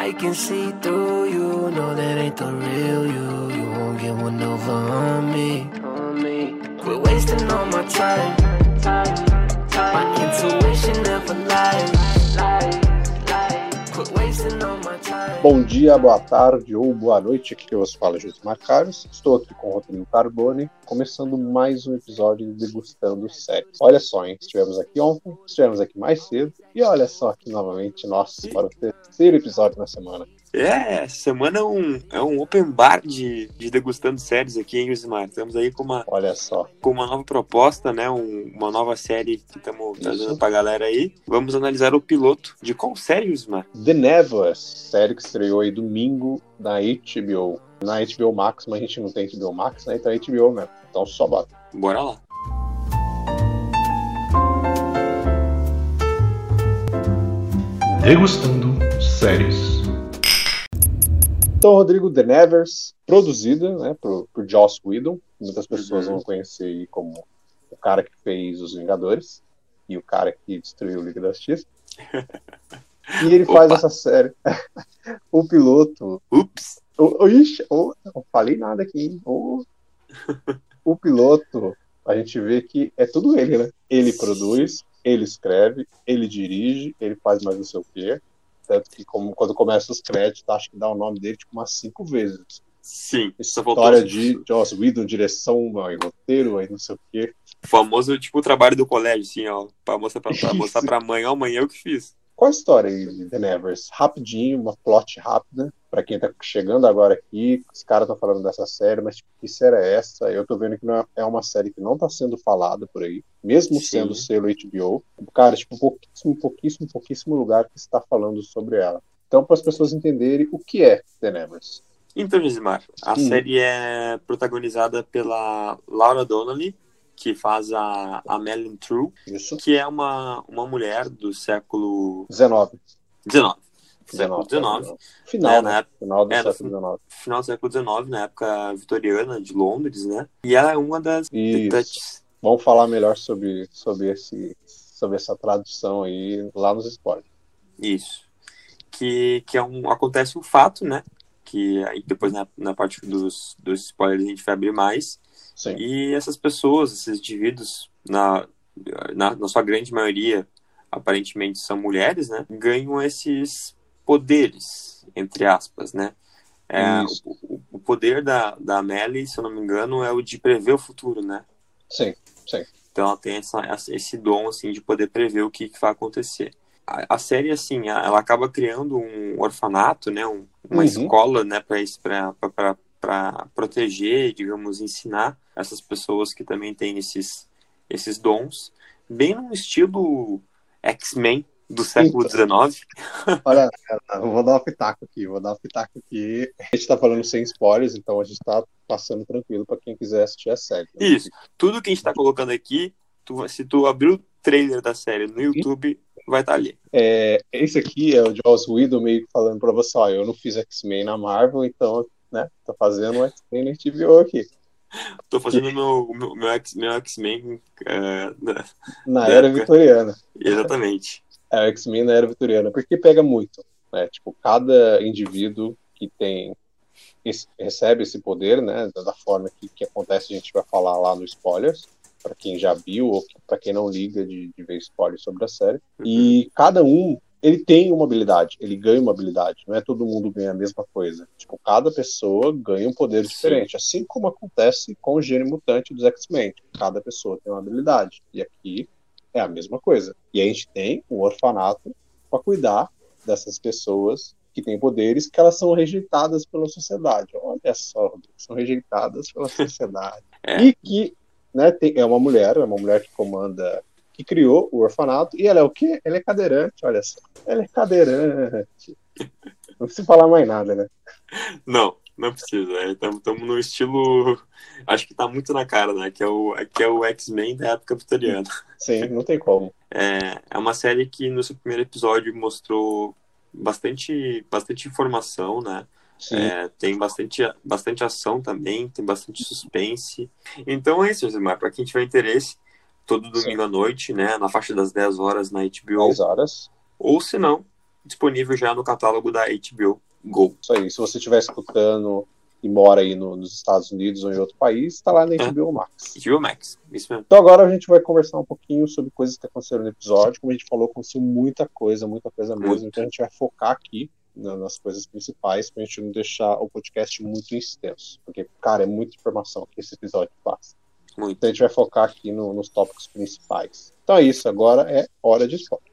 I can see through you, know that ain't the real you. You won't get one over on me. Quit wasting all my time. My intuition never Bom dia, boa tarde ou boa noite. Aqui que eu vos falo, Josimar Carlos. Estou aqui com o Rodrigo Carbone, começando mais um episódio de Degustando Séries. Olha só, hein? Estivemos aqui ontem, estivemos aqui mais cedo, e olha só aqui novamente nós para o terceiro episódio na semana. É, essa semana é um, é um open bar de, de degustando séries aqui, hein, Josimar? Estamos aí com uma, Olha só. com uma nova proposta, né? Um- uma nova série que estamos trazendo pra galera aí. Vamos analisar o piloto de qual série, Josimar? The Nevers, série que estreou aí domingo na HBO. Na HBO Max, mas a gente não tem HBO Max, né? Então é HBO mesmo. Então só bota. Bora lá. Degustando séries. Então, Rodrigo The Nevers, produzida né, por, por Joss Whedon. Muitas pessoas Uhum. vão conhecer aí como o cara que fez Os Vingadores e o cara que destruiu o Liga da Justiça. E ele faz Opa. essa série. o piloto. Ups! O, o, ixi, o- não falei nada aqui. hein? O, o piloto, a gente vê que é tudo ele, né? Ele produz, ele escreve, ele dirige, ele faz mais não sei o quê. Tanto que como, quando começa os créditos, acho que dá o nome dele tipo umas cinco vezes. Sim, História de Joss Whedon, direção, aí, roteiro, aí não sei o quê. o famoso, tipo, trabalho do colégio, assim, ó. Pra mostrar pra, pra, mostrar pra mãe, ó, mãe, eu que fiz. Qual a história aí The Nevers? Rapidinho, uma plot rápida. Pra quem tá chegando agora aqui, os caras estão falando dessa série, mas tipo, que série é essa? Eu tô vendo que não é- é uma série que não tá sendo falada por aí, mesmo Sim. sendo selo HBO. Cara, tipo, pouquíssimo, pouquíssimo, pouquíssimo lugar que está falando sobre ela. Então, para as pessoas entenderem o que é The Nevers. Então, Josimar, a Hum. série é protagonizada pela Laura Donnelly, que faz a, a Madeline True, Isso. que é uma, uma mulher do século 19. XIX. Século 19. XIX, Final, né, né? na Final do é, século XIX. final do século XIX, na época vitoriana de Londres, né? E ela é uma das Isso. Vamos falar melhor sobre, sobre, esse, sobre essa tradução aí lá nos spoilers. Isso. Que, que é um, acontece um fato, né? Que aí depois na, na parte dos, dos spoilers a gente vai abrir mais. Sim. E essas pessoas, esses indivíduos, na, na, na sua grande maioria, aparentemente são mulheres, né? Ganham esses poderes, entre aspas, né? É, o, o- poder da, da Melly, se eu não me engano, é o de prever o futuro, né? Sim. Então ela tem essa, esse dom, assim, de poder prever o que, que vai acontecer. A, a série, assim, ela acaba criando um orfanato, né? um- uma Uhum. escola, né? Para proteger, digamos, ensinar essas pessoas que também têm esses, esses dons. Bem num estilo X-Men do século XIX. Olha, eu vou dar um pitaco aqui, vou dar um pitaco aqui. A gente tá falando sem spoilers, então a gente tá passando tranquilo pra quem quiser assistir a série. Isso. Tudo que a gente tá colocando aqui, tu- se tu abrir o trailer da série no YouTube, vai estar ali. É, esse aqui é o Joss Whedon meio que falando pra você, ó, eu não fiz X-Men na Marvel, então, né, tô fazendo um X-Men na HBO aqui. Tô fazendo meu, meu, meu X-Men. é, na- Na era época. vitoriana. exatamente. É, o X-Men na era vitoriana, porque pega muito, né? Tipo, cada indivíduo que tem esse- recebe esse poder, né, da forma que, que acontece, a gente vai falar lá no spoilers, para quem já viu ou para quem não liga de, de ver spoilers sobre a série. E cada um, ele tem uma habilidade, ele ganha uma habilidade, não é todo mundo ganha a mesma coisa. Tipo, cada pessoa ganha um poder Sim. diferente, assim como acontece com o gênio mutante dos X-Men. Cada pessoa tem uma habilidade. E aqui é a mesma coisa. E a gente tem um orfanato para cuidar dessas pessoas que têm poderes que elas são rejeitadas pela sociedade. Olha só, são rejeitadas pela sociedade. É. E que né, tem- é uma mulher, é uma mulher que comanda, que criou o orfanato, e ela é o quê? Ela é cadeirante, olha só. Ela é cadeirante. Não precisa falar mais nada, né? Não, não precisa. Estamos no estilo. Acho que tá muito na cara, né? Que é o, que é o X-Men da época vitoriana. Sim, não tem como. É, é uma série que no seu primeiro episódio mostrou bastante, bastante informação, né? Sim. É, tem bastante, bastante ação também, tem bastante suspense. Então é isso, Josimar. Para quem tiver interesse, todo domingo à noite, né? Na faixa das 10 horas na HBO. 10 horas. Ou se não, disponível já no catálogo da HBO Isso aí. Se você estiver escutando e mora aí no, nos Estados Unidos ou em outro país, está lá na É. HBO Max. HBO Max, isso mesmo. Então agora a gente vai conversar um pouquinho sobre coisas que aconteceram no episódio. Como a gente falou, aconteceu muita coisa, muita coisa mesmo. Muito. Então a gente vai focar aqui na- nas coisas principais pra gente não deixar o podcast muito extenso. Porque, cara, é muita informação que esse episódio passa. Muito. Então a gente vai focar aqui no- nos tópicos principais. Então é isso, agora é hora de spoiler.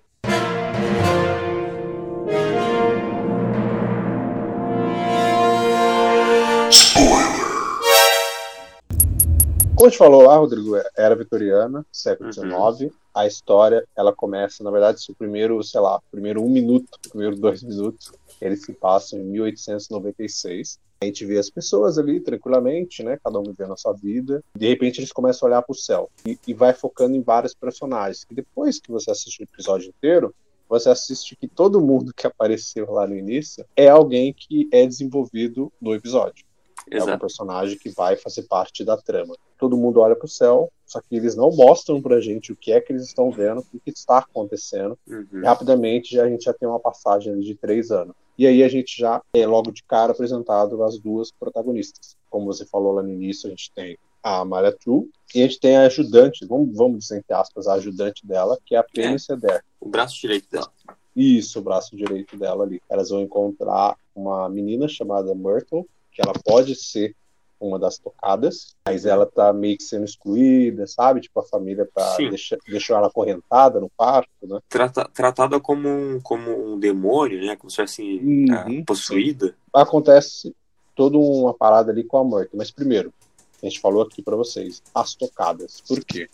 Como a gente falou lá, Rodrigo, era vitoriana, século Uhum. XIX. A história, ela começa, na verdade, se o primeiro, sei lá, primeiro um minuto, primeiro dois minutos, eles se passam em 1896. A gente vê as pessoas ali tranquilamente, né? Cada um vivendo a sua vida. De repente eles começam a olhar para o céu e, e vai focando em vários personagens. E depois que você assiste o episódio inteiro, você assiste que todo mundo que apareceu lá no início é alguém que é desenvolvido no episódio. É um Exato. personagem que vai fazer parte da trama. Todo mundo olha para o céu, só que eles não mostram pra gente o que é que eles estão vendo, o que está acontecendo. Uhum. Rapidamente já, a gente já tem uma passagem de três anos. E aí a gente já é logo de cara apresentado as duas protagonistas. Como você falou lá no início, a gente tem a Amália True e a gente tem a ajudante, vamos, vamos dizer entre aspas, a ajudante dela, que é a Penny Ceder. O braço direito dela. Isso, o braço direito dela ali. Elas vão encontrar uma menina chamada Myrtle, que ela pode ser uma das tocadas, mas ela tá meio que sendo excluída, sabe? Tipo, a família tá, Sim. deixa, deixou ela acorrentada no quarto, né? Trata- tratada como um, como um demônio, né? Como se fosse Uhum, ah, possuída. Acontece toda uma parada ali com a Myrtle, mas primeiro, a gente falou aqui pra vocês, as tocadas. Por quê?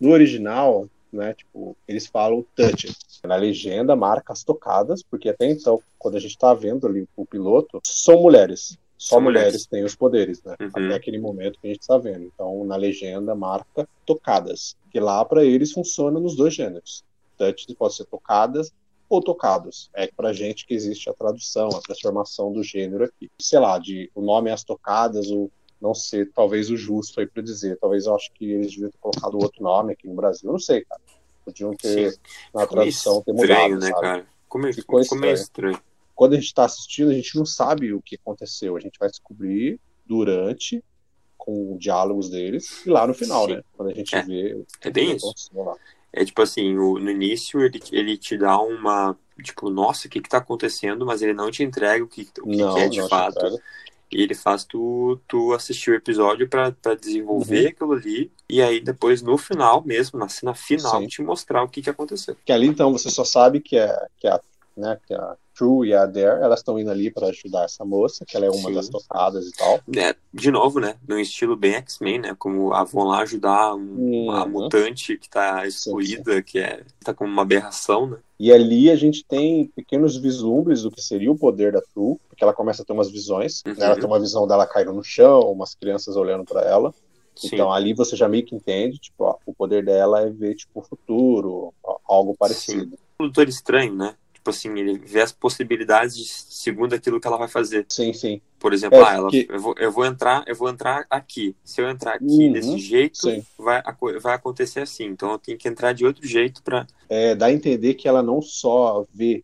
No original, né, tipo, eles falam touch. Na legenda marca as tocadas, porque até então, quando a gente tá vendo ali o piloto, são mulheres. Só mulheres. têm os poderes, né? Uhum. Até aquele momento que a gente tá vendo. Então, na legenda marca tocadas, que lá pra eles funciona nos dois gêneros. Touch pode ser tocadas ou tocados. É pra gente que existe a tradução, a transformação do gênero aqui. Sei lá, de o nome é as tocadas, ou não ser talvez o justo aí pra dizer. Talvez eu acho que eles deviam ter colocado outro nome aqui no Brasil. Eu não sei, cara. Podiam ter, Sim. na tradução, ter estranho, mudado, né, sabe? cara? Como, Ficou ficou meio estranho. Quando a gente tá assistindo, a gente não sabe o que aconteceu. A gente vai descobrir durante, com diálogos deles, e lá no final, Sim. né? Quando a gente É. vê o É bem isso. É tipo assim, o- no início ele, ele te dá uma. Tipo, nossa, o que que tá acontecendo? Mas ele não te entrega o que, o que, não, que é de fato. E ele faz tu, tu assistir o episódio pra, pra Uhum. desenvolver aquilo ali. E aí depois, no final mesmo, na cena final, Sim. te mostrar o que que aconteceu. Que ali então você só sabe que é que a, né, que a True e a Dare, elas estão indo ali para ajudar essa moça, que ela é uma Sim. das tocadas e tal. É, de novo, né? Num estilo bem X-Men, né? Como a, vão lá ajudar um- uma Uhum. mutante que tá excluída, que é, tá como uma aberração, né? E ali a gente tem pequenos vislumbres do que seria o poder da True, porque ela começa a ter umas visões. Uhum. né, Ela tem uma visão dela caindo no chão, umas crianças olhando para ela. Sim. Então ali você já meio que entende, tipo, ó, o poder dela é ver tipo o futuro, ó, algo parecido. o Doutor Estranho, né? Tipo assim, ele vê as possibilidades de- segundo aquilo que ela vai fazer. Sim, sim. Por exemplo, É, ah, ela, porque- eu, vou, eu vou entrar, eu vou entrar aqui. Se eu entrar aqui Uhum, desse jeito, sim. vai, vai acontecer assim. Então eu tenho que entrar de outro jeito pra. É, dá a entender que ela não só vê,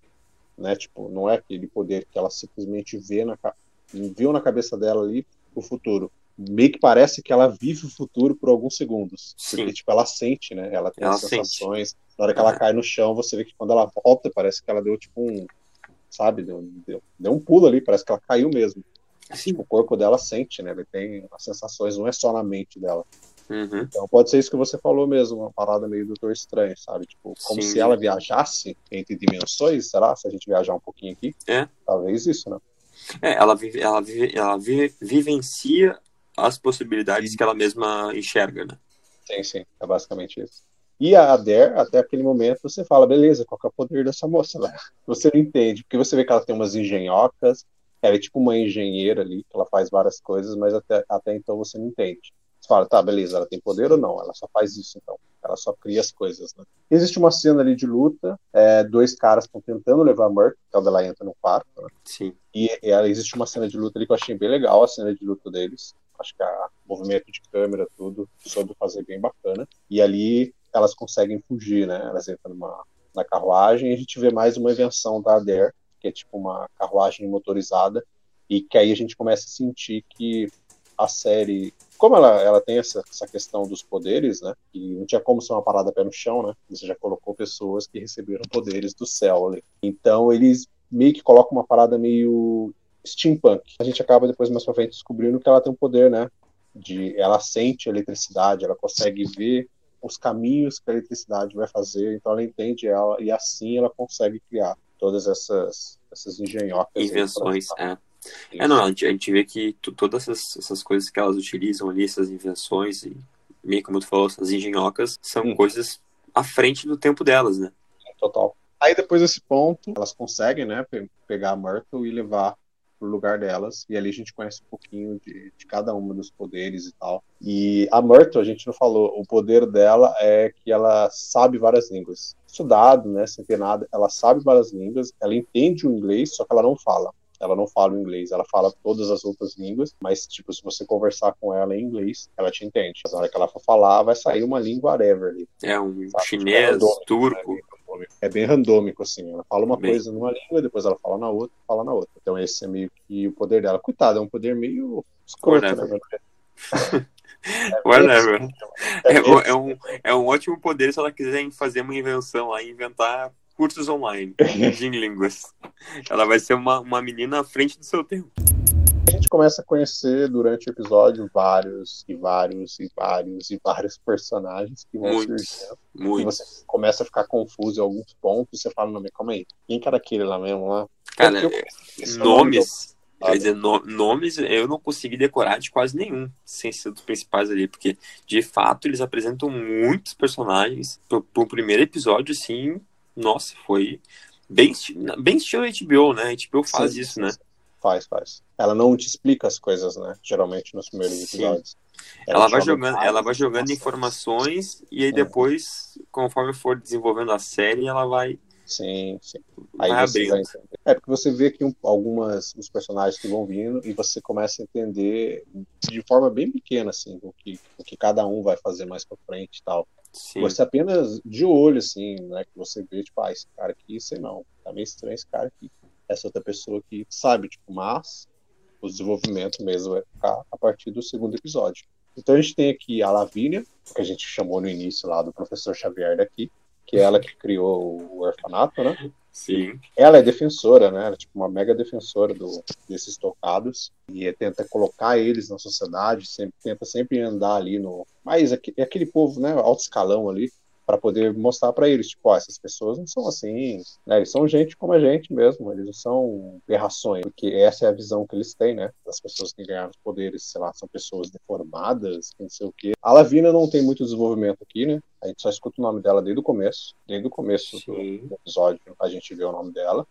né? Tipo, não é aquele poder que ela simplesmente vê na viu na cabeça dela ali o futuro. Meio que parece que ela vive o futuro por alguns segundos. Sim. Porque, tipo, ela sente, né? Ela tem Ela as sente. sensações. Na hora que ela Uhum. cai no chão, você vê que quando ela volta, parece que ela deu, tipo, um. Sabe? Deu, deu, deu um pulo ali, parece que ela caiu mesmo. Assim, Tipo, o corpo dela sente, né? Ele tem as sensações, não é só na mente dela. uhum. Então pode ser isso que você falou mesmo, uma parada meio Doutor Estranho, sabe? Tipo, como Sim. se ela viajasse entre dimensões, será? Se a gente viajar um pouquinho aqui. É. Talvez isso, né? É, ela, vive, ela, vive, ela vive, vivencia as possibilidades que ela mesma enxerga, né? Sim, sim, é basicamente isso. E a Adair, até aquele momento, você fala, beleza, qual que é o poder dessa moça lá? Você não entende, porque você vê que ela tem umas engenhocas, ela é tipo uma engenheira ali, que ela faz várias coisas, mas até, até então você não entende. Você fala, tá, beleza, ela tem poder ou não? Ela só faz isso, então. Ela só cria as coisas, né? Existe uma cena ali de luta, é, dois caras estão tentando levar a Merc, que é onde ela entra no quarto, né? Sim. E, e ela- existe uma cena de luta ali que eu achei bem legal, a cena de luta deles. Acho que o movimento de câmera, tudo, soube fazer bem bacana. E ali elas conseguem fugir, né? Elas entram numa, na carruagem e a gente vê mais uma invenção da Adair, que é tipo uma carruagem motorizada, e que aí a gente começa a sentir que a série, como ela, ela tem essa, essa questão dos poderes, né, e não tinha como ser uma parada pé no chão, né, você já colocou pessoas que receberam poderes do céu ali. Então eles meio que colocam uma parada meio steampunk. A gente acaba depois mais pra frente descobrindo que ela tem um poder, né, de ela sente a eletricidade, ela consegue ver os caminhos que a eletricidade vai fazer, então ela entende ela e assim ela consegue criar todas essas essas engenhocas. Invenções, é. É, não, a gente, a gente vê que todas essas, essas coisas que elas utilizam ali, essas invenções, e meio como tu falou, essas engenhocas, são hum. coisas à frente do tempo delas, né? Total. Aí depois desse ponto, elas conseguem, né, pegar a Myrtle e levar pro lugar delas, e ali a gente conhece um pouquinho de, de cada uma dos poderes e tal. E a Myrtle, a gente não falou, o poder dela é que ela sabe várias línguas. Estudado, né, sem ter nada, ela sabe várias línguas, ela entende o inglês, só que ela não fala. Ela não fala o inglês, ela fala todas as outras línguas, mas, tipo, se você conversar com ela em inglês, ela te entende. Mas na hora que ela for falar, vai sair uma língua whatever ali. É um sabe? chinês, tipo, turco. Né? É bem randômico, assim. Ela fala uma bem... coisa numa língua, depois ela fala na outra, fala na outra. Então esse é meio que o poder dela. Coitada, é um poder meio escroto, né? É Whatever. É, é, é, um, é um ótimo poder se ela quiser fazer uma invenção lá, inventar cursos online de línguas. Ela vai ser uma, uma menina à frente do seu tempo. A gente começa a conhecer durante o episódio vários e vários e vários e vários personagens que vão muitos, surgindo. Muitos. E você começa a ficar confuso em alguns pontos. Você fala, não, mas calma aí, quem que era aquele lá mesmo lá? Cara, nomes. Quer dizer, no, nomes eu não consegui decorar de quase nenhum, sem ser dos principais ali, porque de fato eles apresentam muitos personagens. Pro, pro primeiro episódio, assim, nossa, foi bem, bem estilo HBO, né? A HBO faz sim, isso, sim, né? Faz, faz. Ela não te explica as coisas, né? Geralmente nos primeiros sim. episódios. Ela, ela vai jogando, ela vai jogando informações e aí é. depois, conforme for desenvolvendo a série, ela vai Sim, sim. Aí você vai entender. É porque você vê que um, algumas dos personagens que vão vindo e você começa a entender de forma bem pequena, assim, o que, o que cada um vai fazer mais pra frente e tal. Sim. Você apenas de olho, assim, né? Que você vê, tipo, ah, esse cara aqui, sei não, tá meio estranho esse cara aqui. Essa outra pessoa aqui, sabe, tipo, mas o desenvolvimento mesmo vai ficar a partir do segundo episódio. Então a gente tem aqui a Lavínia, que a gente chamou no início lá do professor Xavier daqui, que é ela que criou o orfanato, né? Sim. Ela é defensora, né? Ela é tipo uma mega defensora do, desses tocados e tenta colocar eles na sociedade, sempre, tenta sempre andar ali no. Mas é, é aquele povo, né? Alto escalão ali, para poder mostrar para eles, tipo, ó, essas pessoas não são assim, né? Eles são gente como a gente mesmo, eles não são errações, porque essa é a visão que eles têm, né? Das pessoas que ganharam os poderes, sei lá, são pessoas deformadas, não sei o quê. A Lavina não tem muito desenvolvimento aqui, né? A gente só escuta o nome dela desde o começo, desde o começo do, do episódio a gente vê o nome dela,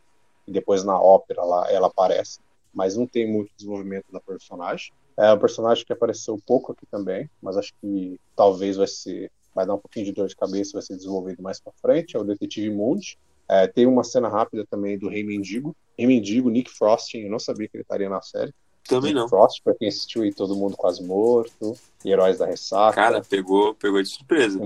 e depois na ópera lá ela aparece, mas não tem muito desenvolvimento da personagem. É um personagem que apareceu pouco aqui também, mas acho que talvez vai ser vai dar um pouquinho de dor de cabeça, vai ser desenvolvido mais para frente, é o Detetive Mundi. É, tem uma cena rápida também do Rei Mendigo. Rei Mendigo, Nick Frost, eu não sabia que ele estaria na série. Também Nick não. Frost, pra quem assistiu aí Todo Mundo Quase Morto, e Heróis da Ressaca. Cara, pegou, pegou de surpresa.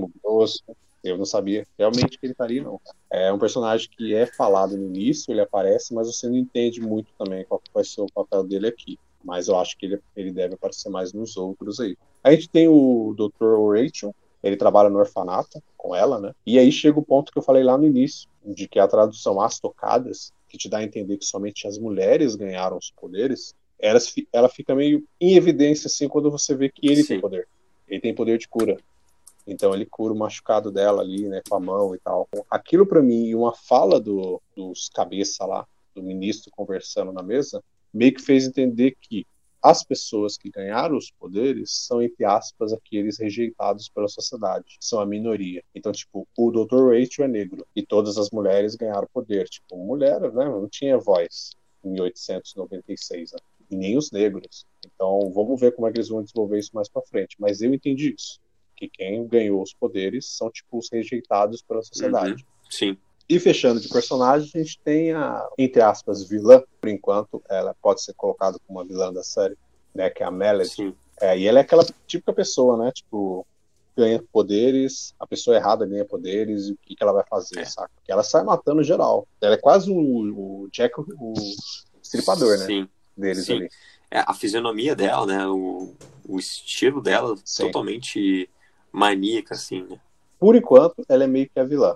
Eu não sabia realmente que ele estaria, não. É um personagem que é falado no início, ele aparece, mas você não entende muito também qual vai ser o papel dele aqui. Mas eu acho que ele, ele deve aparecer mais nos outros aí. A gente tem o Dr. Rachel, ele trabalha no orfanato com ela, né? E aí chega o ponto que eu falei lá no início, de que a tradução As Tocadas, que te dá a entender que somente as mulheres ganharam os poderes, ela, ela fica meio em evidência assim quando você vê que ele Sim. tem poder. Ele tem poder de cura. Então ele cura o machucado dela ali, né, com a mão e tal. Aquilo para mim, uma fala do, dos cabeça lá, do ministro conversando na mesa, meio que fez entender que as pessoas que ganharam os poderes são, entre aspas, aqueles rejeitados pela sociedade, são a minoria. Então, tipo, o Dr. Rachel é negro e todas as mulheres ganharam poder. Tipo, mulher, né, não tinha voz em 1896, né? e nem os negros. Então, vamos ver como é que eles vão desenvolver isso mais para frente. Mas eu entendi isso, que quem ganhou os poderes são, tipo, os rejeitados pela sociedade. Uhum. Sim. E fechando de personagem, a gente tem a, entre aspas, vilã, por enquanto, ela pode ser colocada como uma vilã da série, né, que é a Melody. É, e ela é aquela típica pessoa, né, tipo, ganha poderes, a pessoa errada ganha poderes, e o que, que ela vai fazer, É. saca? Porque ela sai matando geral. Ela é quase o, o Jack, o estripador, né? Sim. Deles sim. ali. É, a fisionomia dela, né? O, o estilo dela, Sim. totalmente maníaca, assim, né? Por enquanto, ela é meio que a vilã.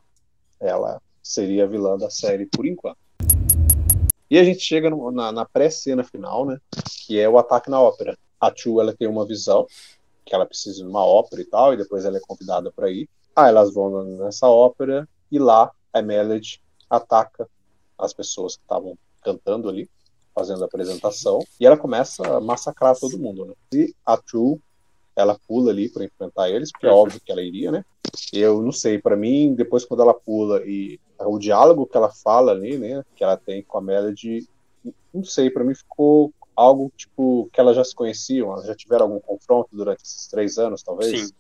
Ela seria a vilã da série por enquanto. E a gente chega no- na, na pré-cena final, né? Que é o ataque na ópera. A Chu, ela tem uma visão que ela precisa de uma ópera e tal, e depois ela é convidada para ir. Aí elas vão nessa ópera e lá a Melody ataca as pessoas que estavam cantando ali, fazendo a apresentação, e ela começa a massacrar todo mundo, né? E a Chu, ela pula ali para enfrentar eles, porque é óbvio que ela iria, né? Eu não sei, para mim, depois quando ela pula e o diálogo que ela fala ali, né, que ela tem com a Melody, não sei, para mim ficou algo tipo que elas já se conheciam, elas já tiveram algum confronto durante esses três anos, talvez. Sim.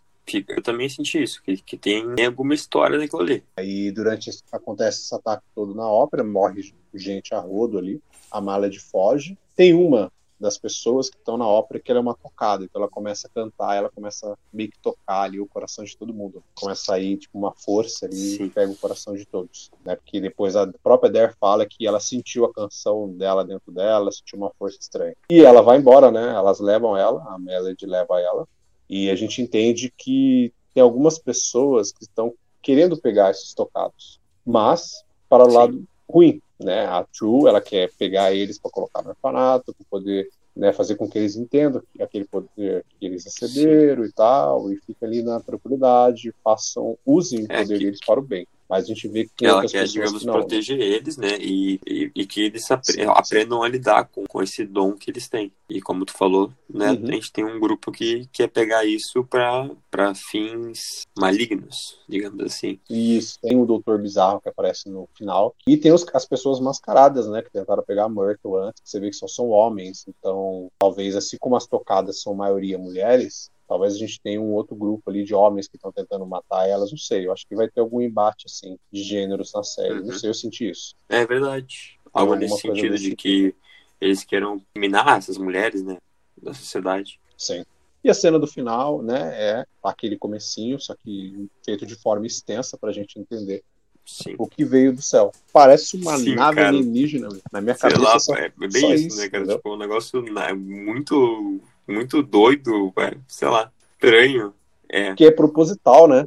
Eu também senti isso, que, que tem, tem alguma história naquilo ali. Aí durante esse- acontece esse ataque todo na ópera, morre gente a rodo ali, a Melody foge. Tem uma das pessoas que estão na ópera que ela é uma tocada, então ela começa a cantar, ela começa a meio que tocar ali o coração de todo mundo. Começa a sair tipo uma força ali e pega o coração de todos, né? Porque depois a própria Dare fala que ela sentiu a canção dela dentro dela, sentiu uma força estranha. E ela vai embora, né? Elas levam ela, a Melody leva ela, e a gente entende que tem algumas pessoas que estão querendo pegar esses tocados, mas para o Sim. lado ruim, né? A True, ela quer pegar eles para colocar no orfanato, para poder né, fazer com que eles entendam que aquele poder que eles receberam e tal, e fica ali na tranquilidade, façam, usem o É, poder que- deles para o bem. Mas a gente vê que tem ela quer, digamos, que proteger eles, né? E, e, e que eles apre- Sim, sim. aprendam a lidar com, com esse dom que eles têm. E como tu falou, né? Uhum. A gente tem um grupo que quer pegar isso para fins malignos, digamos assim. Isso, tem o Doutor Bizarro que aparece no final. E tem os- as pessoas mascaradas, né? Que tentaram pegar a Myrtle antes, você vê que só são homens. Então, talvez, assim como as tocadas são maioria mulheres, talvez a gente tenha um outro grupo ali de homens que estão tentando matar elas. Não sei, eu acho que vai ter algum embate, assim, de gêneros na série. Uhum. Não sei, eu senti isso. É verdade. Algo nesse sentido desse de tipo. que eles queiram eliminar essas mulheres, né? Da sociedade. Sim. E a cena do final, né, é aquele comecinho, só que feito de forma extensa pra gente entender Sim. o que veio do céu. Parece uma Sim, nave cara. alienígena. Na minha Sei cabeça lá, só é bem só isso, isso, né, cara? entendeu? Tipo, um negócio né, muito, muito doido, velho. sei lá, estranho. É, que é proposital, né?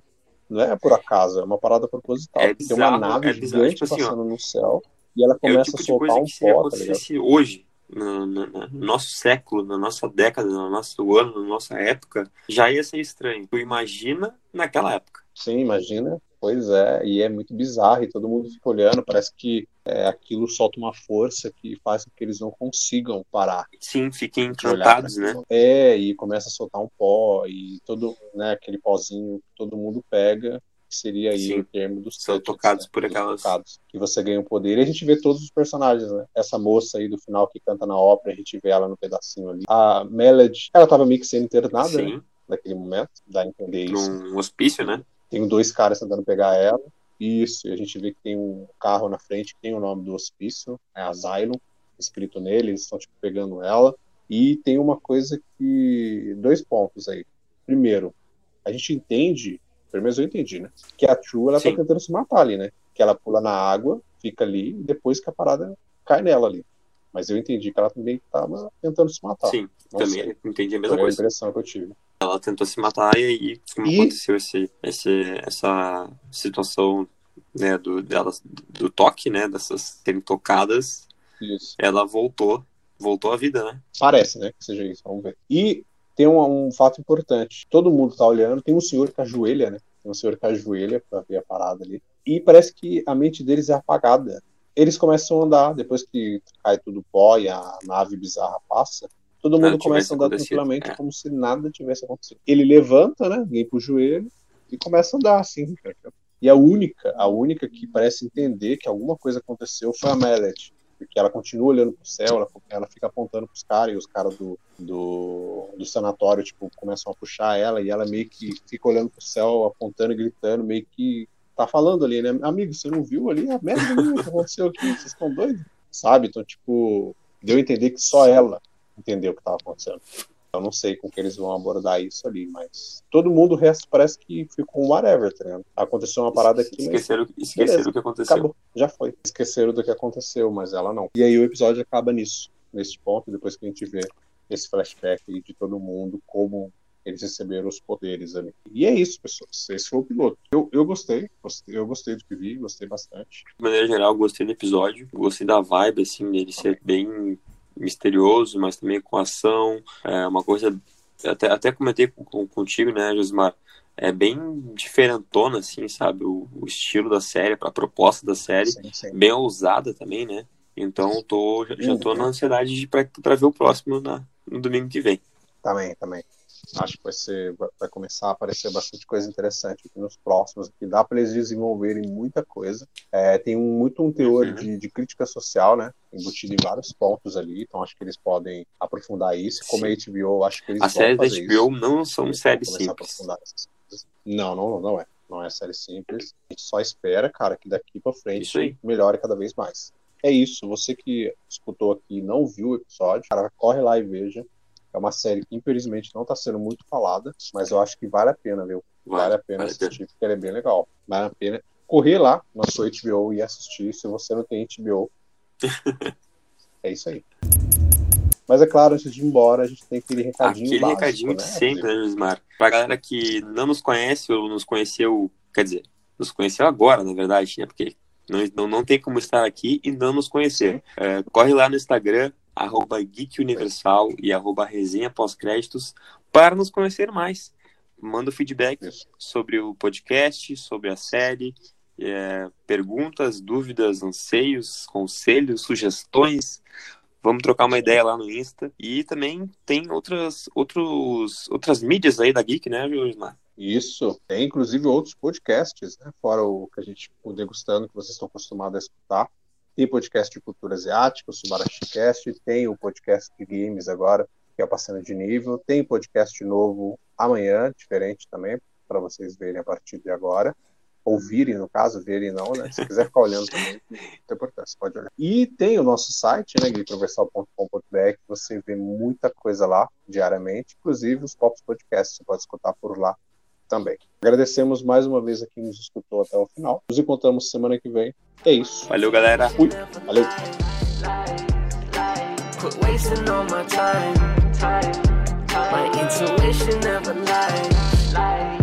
Não é por acaso, é uma parada proposital. É Tem bizarro, uma nave é bizarro, gigante tipo assim, ó. passando no céu e ela é o começa tipo a soltar um pó, tá ligado? hoje, no, no- no nosso século, na nossa década, no nosso ano, na nossa época, já ia ser estranho. Tu imagina naquela época. Sim, imagina. Pois é, e é muito bizarro, e todo mundo fica olhando, parece que é, aquilo solta uma força que faz com que eles não consigam parar Sim, fiquem encantados, né? É, e começa a soltar um pó, e todo, né, aquele pozinho que todo mundo pega, que seria aí Sim. o termo dos São touches, tocados né, por aquelas- tocados, que você ganha o poder, e a gente vê todos os personagens, né? Essa moça aí do final que canta na ópera, a gente vê ela no pedacinho ali. A Melody, ela tava meio que sendo internada, né, Sim, naquele momento, dá a entender isso. num hospício, né? Tem dois caras tentando pegar ela. Isso, e a gente vê que tem um carro na frente que tem o nome do hospício, é Asylum, escrito nele, eles estão tipo pegando ela. E tem uma coisa que. Dois pontos aí. Primeiro, a gente entende, pelo menos eu entendi, né? Que a True ela tá Sim. tentando se matar ali, né? Que ela pula na água, fica ali, e depois que a parada cai nela ali. Mas eu entendi que ela também tava tentando se matar. Sim, Não também sei. entendi a Foi mesma a coisa. impressão que eu tive. Ela tentou se matar e aí, como E- aconteceu esse, esse, essa situação né, do, delas, do toque, né? Dessas serem tocadas, Isso. ela voltou, voltou à vida, né? Parece, né, que seja isso, vamos ver. E tem um, um fato importante. Todo mundo tá olhando, tem um senhor que ajoelha, né? Tem um senhor que ajoelha pra ver a parada ali. E parece que a mente deles é apagada. Eles começam a andar, depois que cai tudo pó e a nave bizarra passa, todo Nada mundo começa a andar tranquilamente, é. como se nada tivesse acontecido. Ele levanta, né, limpa o joelho e começa a andar assim. E a única, a única que parece entender que alguma coisa aconteceu foi a Mellet porque ela continua olhando pro céu, ela, ela fica apontando pros caras, e os caras do, do, do sanatório, tipo, começam a puxar ela, e ela meio que fica olhando pro céu, apontando e gritando, meio que tá falando ali, né? Amigo, você não viu ali a merda que aconteceu aqui? Vocês estão doidos? Sabe? Então, tipo, deu a entender que só ela entendeu o que tava acontecendo. Eu não sei com que eles vão abordar isso ali, mas todo mundo o resto parece que ficou um whatever, tá ligado? Aconteceu uma parada aqui. Esqueceram, esqueceram o que aconteceu. Acabou, já foi. Esqueceram do que aconteceu, mas ela não. E aí o episódio acaba nisso, nesse ponto, depois que a gente vê esse flashback de todo mundo, como eles receberam os poderes ali. E é isso, pessoas. Esse foi o piloto. Eu, eu gostei, gostei, eu gostei do que vi, gostei bastante. De maneira geral, gostei do episódio, gostei da vibe, assim, dele ser bem misterioso, mas também com ação. É uma coisa. Até, até comentei com, contigo, né, Josmar? É bem diferentona, assim, sabe? O, o estilo da série, a proposta da série. Sim, sim. Bem ousada também, né? Então tô, já, já tô na ansiedade de para ver o próximo na, no domingo que vem. Também, também. Acho que vai ser, vai começar a aparecer bastante coisa interessante aqui nos próximos. Aqui dá para eles desenvolverem muita coisa. É, tem um, muito um teor uhum. de, de, crítica social, né? Embutido em vários pontos ali. Então acho que eles podem aprofundar isso. Como Sim. a HBO, acho que eles As séries da HBO isso. não são séries simples. Não, não, não é. Não é série simples. A gente só espera, cara, que daqui para frente melhore cada vez mais. É isso. Você que escutou aqui e não viu o episódio, cara, corre lá e veja. É uma série que, infelizmente, não está sendo muito falada, mas eu acho que vale a pena, viu? Vale, vale a pena vale assistir, porque ela é bem legal. Vale a pena correr lá na sua HBO e assistir, se você não tem HBO. é isso aí. Mas é claro, antes de ir embora, a gente tem aquele recadinho Aquele básico, recadinho de né? sempre, né, Gismar? Pra galera que não nos conhece ou nos conheceu, quer dizer, nos conheceu agora, na verdade, né? Porque não, não, não tem como estar aqui e não nos conhecer. É, corre lá no Instagram, arroba Geek Universal e arroba Resenha Pós-Créditos para nos conhecer mais. Manda feedback sobre o podcast, sobre a série, é, perguntas, dúvidas, anseios, conselhos, sugestões. Vamos trocar uma ideia lá no Insta. E também tem outras, outros, outras mídias aí da Geek, né, Josmar? Isso, tem inclusive outros podcasts, né? Fora o que a gente, o Degustando, que vocês estão acostumados a escutar. Tem podcast de cultura asiática, o Subarashicast, tem o podcast de games agora, que é o Passando de Nível, tem podcast novo amanhã, diferente também, para vocês verem a partir de agora. Ouvirem, no caso, verem não, né? Se quiser ficar olhando também, não tem importância, pode olhar. E tem o nosso site, né, guitroversal.com.br, que você vê muita coisa lá diariamente, inclusive os próprios podcasts, você pode escutar por lá também. Agradecemos mais uma vez a quem nos escutou até o final. Nos encontramos semana que vem. É isso. Valeu, galera. Fui. Valeu. My intuition never lies.